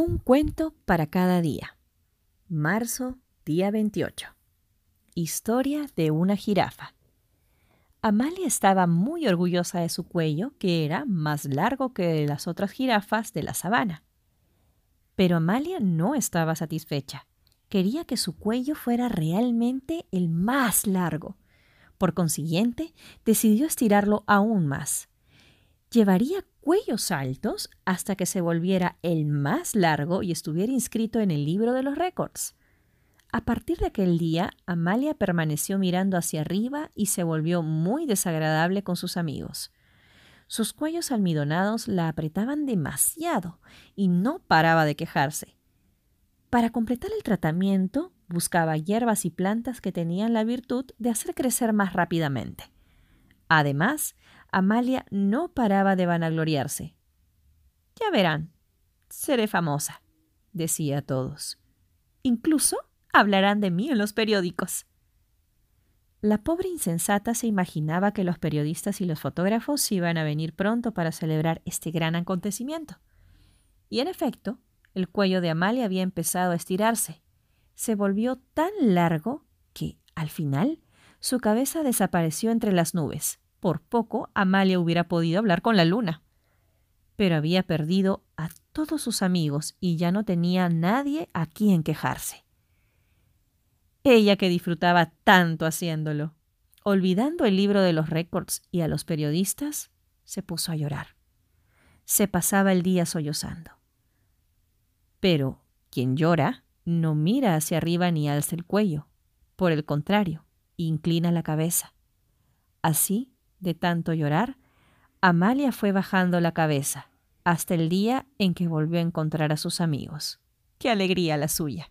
Un cuento para cada día. Marzo, día 28. Historia de una jirafa. Amalia estaba muy orgullosa de su cuello, que era más largo que las otras jirafas de la sabana. Pero Amalia no estaba satisfecha. Quería que su cuello fuera realmente el más largo. Por consiguiente, decidió estirarlo aún más. Llevaría cuellos altos hasta que se volviera el más largo y estuviera inscrito en el libro de los récords. A partir de aquel día, Amalia permaneció mirando hacia arriba y se volvió muy desagradable con sus amigos. Sus cuellos almidonados la apretaban demasiado y no paraba de quejarse. Para completar el tratamiento, buscaba hierbas y plantas que tenían la virtud de hacer crecer más rápidamente. Además, Amalia no paraba de vanagloriarse. Ya verán, seré famosa, decía a todos. Incluso hablarán de mí en los periódicos. La pobre insensata se imaginaba que los periodistas y los fotógrafos iban a venir pronto para celebrar este gran acontecimiento. Y en efecto, el cuello de Amalia había empezado a estirarse. Se volvió tan largo que, al final, su cabeza desapareció entre las nubes. Por poco Amalia hubiera podido hablar con la luna. Pero había perdido a todos sus amigos y ya no tenía nadie a quien quejarse. Ella que disfrutaba tanto haciéndolo, olvidando el libro de los récords y a los periodistas, se puso a llorar. Se pasaba el día sollozando. Pero quien llora no mira hacia arriba ni alza el cuello. Por el contrario, inclina la cabeza. Así de tanto llorar, Amalia fue bajando la cabeza hasta el día en que volvió a encontrar a sus amigos. ¡Qué alegría la suya!